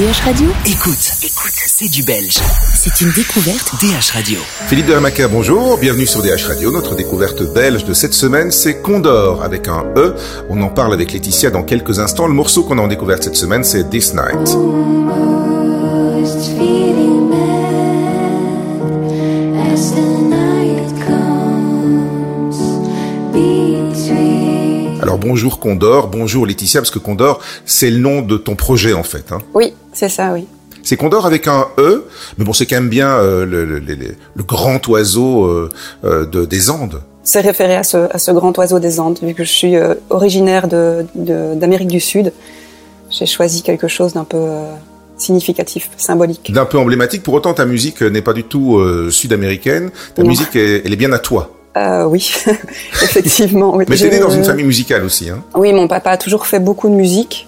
DH Radio Écoute, écoute, c'est du belge. C'est une découverte DH Radio. Philippe de Hamaca, bonjour, bienvenue sur DH Radio. Notre découverte belge de cette semaine, c'est Condor avec un E. On en parle avec Laetitia dans quelques instants. Le morceau qu'on a en découverte cette semaine, c'est This Night. Bonjour Condor, bonjour Laetitia, parce que Condor, c'est le nom de ton projet en fait. Hein. Oui, c'est ça, oui. C'est Condor avec un E, mais bon, c'est quand même bien euh, le, le- le- le grand oiseau euh, euh, de, des Andes. C'est référé à ce, à ce grand oiseau des Andes, vu que je suis originaire de- de- d'Amérique du Sud. J'ai choisi quelque chose d'un peu significatif, symbolique. D'un peu emblématique, pour autant ta musique n'est pas du tout sud-américaine. Ta Non. musique, elle est bien à toi. Euh, oui, effectivement. Oui. Mais t'es né dans une famille musicale aussi. Hein. Oui, mon papa a toujours fait beaucoup de musique.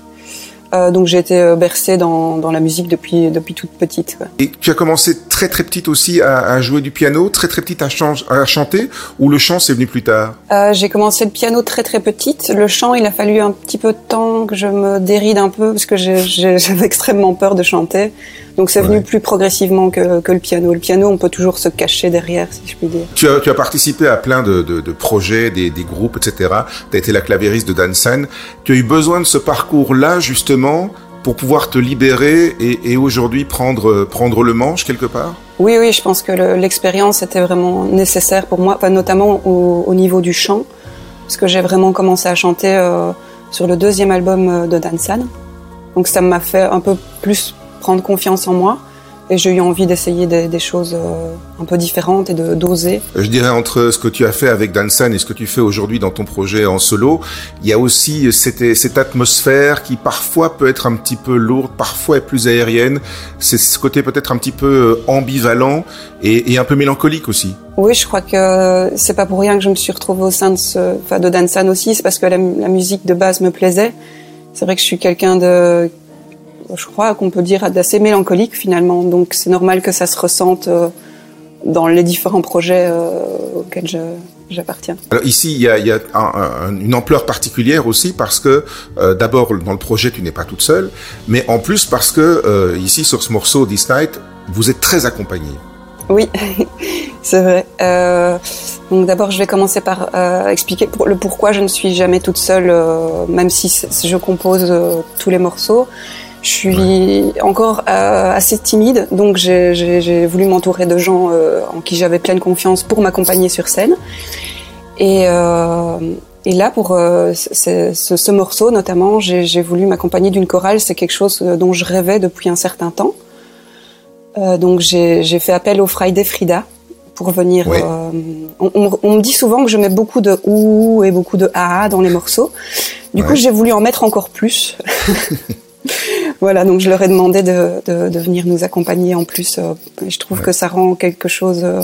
Euh, donc j'ai été euh, bercée dans, dans la musique depuis, depuis toute petite. quoi. Et tu as commencé très très petite aussi à, à jouer du piano, très très petite à, chan- à chanter, ou le chant c'est venu plus tard? Euh, j'ai commencé le piano très très petite. Le chant, il a fallu un petit peu de temps que je me déride un peu parce que j'avais extrêmement peur de chanter. Donc c'est venu Ouais. plus progressivement que, que le piano. Le piano, on peut toujours se cacher derrière, si je puis dire. tu as, tu as participé à plein de, de, de projets, des, des groupes, etc. Tu as été la clavériste de Dansan. Tu as eu besoin de ce parcours-là, justement, pour pouvoir te libérer et, aujourd'hui prendre, prendre le manche quelque part? Oui, oui, je pense que le- l'expérience était vraiment nécessaire pour moi, enfin, notamment au, au niveau du chant, parce que j'ai vraiment commencé à chanter euh, sur le deuxième album euh, de Dansan. Donc ça m'a fait un peu plus prendre confiance en moi, et j'ai eu envie d'essayer des, des choses euh, un peu différentes et de d'oser. Je dirais entre ce que tu as fait avec Dansan et ce que tu fais aujourd'hui dans ton projet en solo, il y a aussi cette, cette atmosphère qui parfois peut être un petit peu lourde, parfois est plus aérienne. C'est ce côté peut-être un petit peu euh, ambivalent et, et un peu mélancolique aussi. Oui, je crois que c'est pas pour rien que je me suis retrouvée au sein de ce, enfin, de Dansan aussi, c'est parce que la, la musique de base me plaisait. C'est vrai que je suis quelqu'un de, je crois qu'on peut dire d'assez mélancolique finalement, donc c'est normal que ça se ressente euh, dans les différents projets euh, auxquels je- j'appartiens. Alors ici, il y a, il y a un- un- une ampleur particulière aussi parce que euh, d'abord dans le projet tu n'es pas toute seule, mais en plus parce que euh, ici sur ce morceau This Night, vous êtes très accompagnée. Oui, c'est vrai. Euh, donc d'abord, je vais commencer par euh, expliquer pour- le pourquoi je ne suis jamais toute seule, euh, même si je compose tous les morceaux. Je suis encore euh, assez timide, donc j'ai- voulu m'entourer de gens euh, en qui j'avais pleine confiance pour m'accompagner sur scène. Et, euh, et là, pour euh, ce, ce- ce morceau notamment, j'ai voulu m'accompagner d'une chorale. C'est quelque chose euh, dont je rêvais depuis un certain temps. Euh, donc j'ai fait appel au Friday Frida pour venir. Oui. euh, on, on- on me dit souvent que je mets beaucoup de ou et beaucoup de a dans les morceaux. Du coup, j'ai voulu en mettre encore plus. voilà, donc je leur ai demandé de, de, de venir nous accompagner en plus. euh, et je trouve Ouais. que ça rend quelque chose. euh,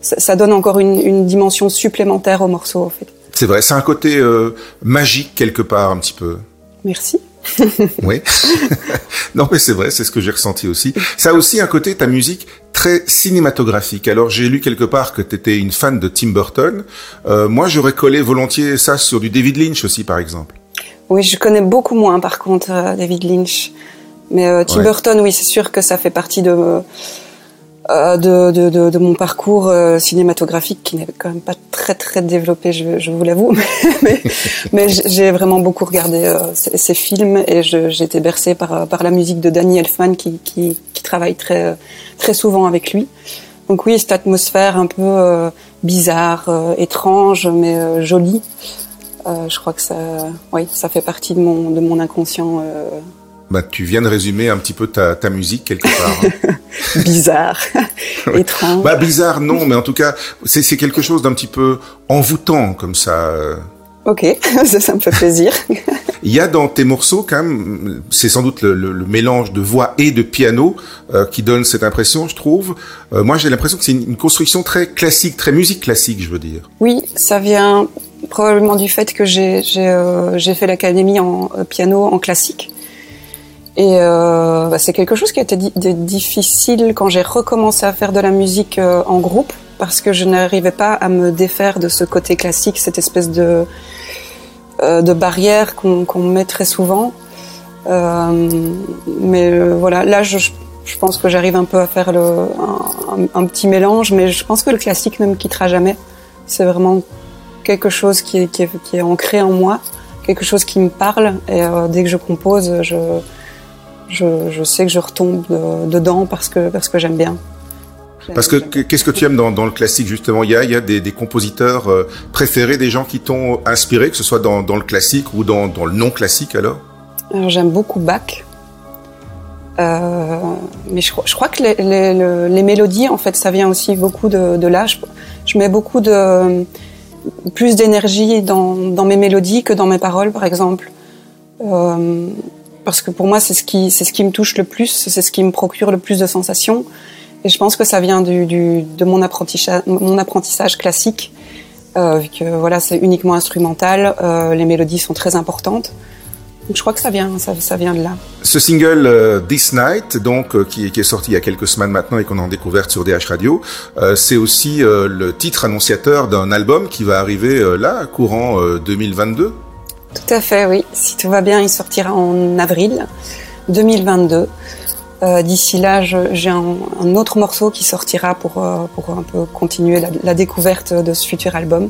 ça, ça donne encore une, une dimension supplémentaire au morceau, en fait. C'est vrai, c'est un côté euh, magique quelque part un petit peu. Merci. Oui. non, mais c'est vrai, c'est ce que j'ai ressenti aussi. Ça a aussi un côté, ta musique, très cinématographique. Alors, j'ai lu quelque part que tu étais une fan de Tim Burton. Euh, moi, j'aurais collé volontiers ça sur du David Lynch aussi, par exemple. Oui, je connais beaucoup moins par contre euh, David Lynch. Mais euh, Tim Ouais. Burton, oui, c'est sûr que ça fait partie de, euh, de, de, de, de mon parcours euh, cinématographique qui n'est quand même pas très très développé, je, je vous l'avoue. mais mais j'ai vraiment beaucoup regardé euh, ces, ces films et je- j'ai été bercée par, par la musique de Danny Elfman qui, qui, qui travaille très, très souvent avec lui. Donc oui, cette atmosphère un peu euh, bizarre, euh, étrange, mais euh, jolie. Euh, je crois que ça, oui, ça fait partie de mon, de mon inconscient euh, Bah, tu viens de résumer un petit peu ta, ta musique quelque part. hein. bizarre, étrange. bah, bizarre, non, mais en tout cas, c'est c'est quelque chose d'un petit peu envoûtant comme ça. euh. Ok, ça, ça me fait plaisir. Il y a dans tes morceaux quand même, c'est sans doute le, le- le mélange de voix et de piano euh, qui donne cette impression, je trouve. Euh, moi, j'ai l'impression que c'est une, une construction très classique, très musique classique, je veux dire. Oui, ça vient probablement du fait que j'ai euh, fait l'académie en euh, piano en classique. Et euh, bah, c'est quelque chose qui a été di- di- difficile quand j'ai recommencé à faire de la musique en groupe, parce que je n'arrivais pas à me défaire de ce côté classique, cette espèce de, barrière qu'on met très souvent. mais voilà, là, je, pense que j'arrive un peu à faire un, un, petit mélange, mais je pense que le classique ne me quittera jamais. C'est vraiment quelque chose qui est, qui, est, qui est, ancré en moi, quelque chose qui me parle. Et euh, dès que je compose, je, je, je, sais que je retombe de, dedans parce que, parce que j'aime bien. Parce que qu'est-ce que tu aimes dans, dans, le classique justement? Il y a, il y a des, des compositeurs euh, préférés, des gens qui t'ont inspiré, que ce soit dans, dans le classique ou dans, dans le non classique alors? Alors j'aime beaucoup Bach. Euh, mais je, je, crois que les, les, les, mélodies, en fait, ça vient aussi beaucoup de, de là. Je, je, mets beaucoup de plus d'énergie dans, dans, mes mélodies que dans mes paroles, par exemple, euh, parce que pour moi, c'est ce qui c'est ce qui me touche le plus, c'est ce qui me procure le plus de sensations. Et je pense que ça vient du, du de mon apprentissage, mon apprentissage classique, euh, vu que voilà, c'est uniquement instrumental. Euh, les mélodies sont très importantes. Donc je crois que ça vient, ça, ça vient de là. Ce single euh, This Night, donc euh, qui, qui, est sorti il y a quelques semaines maintenant et qu'on a découvert sur DH Radio, euh, c'est aussi le titre annonciateur d'un album qui va arriver là, courant 2022. Tout à fait, oui. Si tout va bien, il sortira en avril 2022. D'ici là, j'ai un, un, autre morceau qui sortira pour, pour un peu continuer la, la découverte de ce futur album.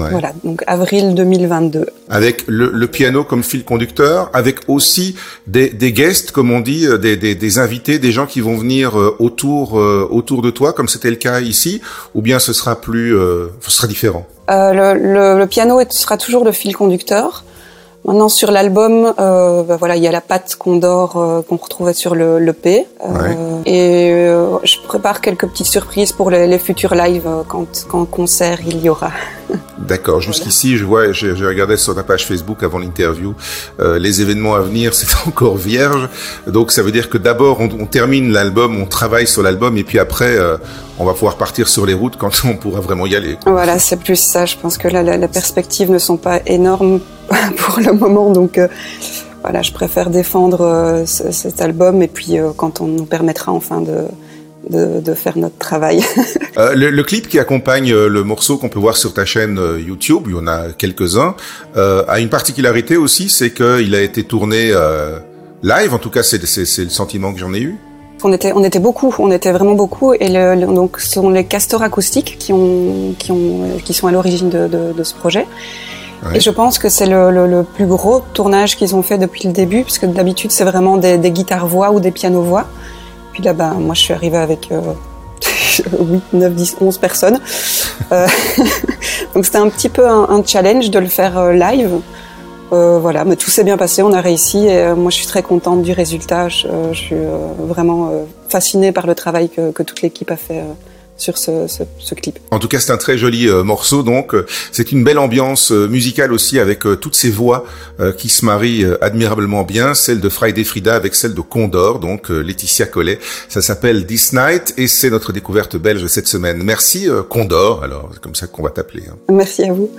Ouais. Voilà, donc avril 2022. Avec le, le, piano comme fil conducteur, avec aussi des, des guests, comme on dit, euh, des, des, des, invités, des gens qui vont venir euh, autour, euh, autour de toi, comme c'était le cas ici, ou bien ce sera plus, euh, ce sera différent? Euh, le, le, le, piano sera toujours le fil conducteur. Maintenant sur l'album, euh, bah voilà, il y a la patte Condor euh, qu'on retrouvait sur le, le P. Euh, ouais. Et je prépare quelques petites surprises pour les, les futurs lives quand, quand concert il y aura. D'accord. Jusqu'ici, je vois, j'ai regardé sur ta page Facebook avant l'interview, euh, les événements à venir, c'est encore vierge. Donc, ça veut dire que d'abord, on, on, termine l'album, on travaille sur l'album, et puis après, euh, on va pouvoir partir sur les routes quand on pourra vraiment y aller. Quoi. Voilà, c'est plus ça. Je pense que là, la, la perspective ne sont pas énormes pour le moment, donc. Euh, voilà, je préfère défendre euh, cet album et puis euh, quand on nous permettra enfin de, de, de, faire notre travail. le, le, clip qui accompagne le morceau qu'on peut voir sur ta chaîne YouTube, il y en a quelques-uns, a une particularité aussi, c'est qu'il a été tourné live, en tout cas c'est le sentiment que j'en ai eu. On était, on était beaucoup, on était vraiment beaucoup, et le, le, donc ce sont les castors acoustiques qui, ont, qui, ont, qui sont à l'origine de, de, de, ce projet. Ouais. Et je pense que c'est le, le, plus gros tournage qu'ils ont fait depuis le début, parce que d'habitude c'est vraiment des, des guitares-voix ou des pianos-voix. Puis là, ben, moi, je suis arrivée avec euh, 8, 9, 10, 11 personnes. Euh, donc c'était un petit peu un, un, challenge de le faire euh, live. Euh, voilà, mais tout s'est bien passé, on a réussi et euh, moi je suis très contente du résultat. Je, je suis vraiment fascinée par le travail que, que toute l'équipe a fait sur ce, ce, ce, clip. En tout cas, c'est un très joli euh, morceau. Donc, euh, c'est une belle ambiance euh, musicale aussi avec toutes ces voix qui se marient admirablement bien. Celle de Friday Frida avec celle de Condor, donc Laetitia Collet. Ça s'appelle This Night et c'est notre découverte belge cette semaine. Merci Condor. Alors, c'est comme ça qu'on va t'appeler. Hein. Merci à vous.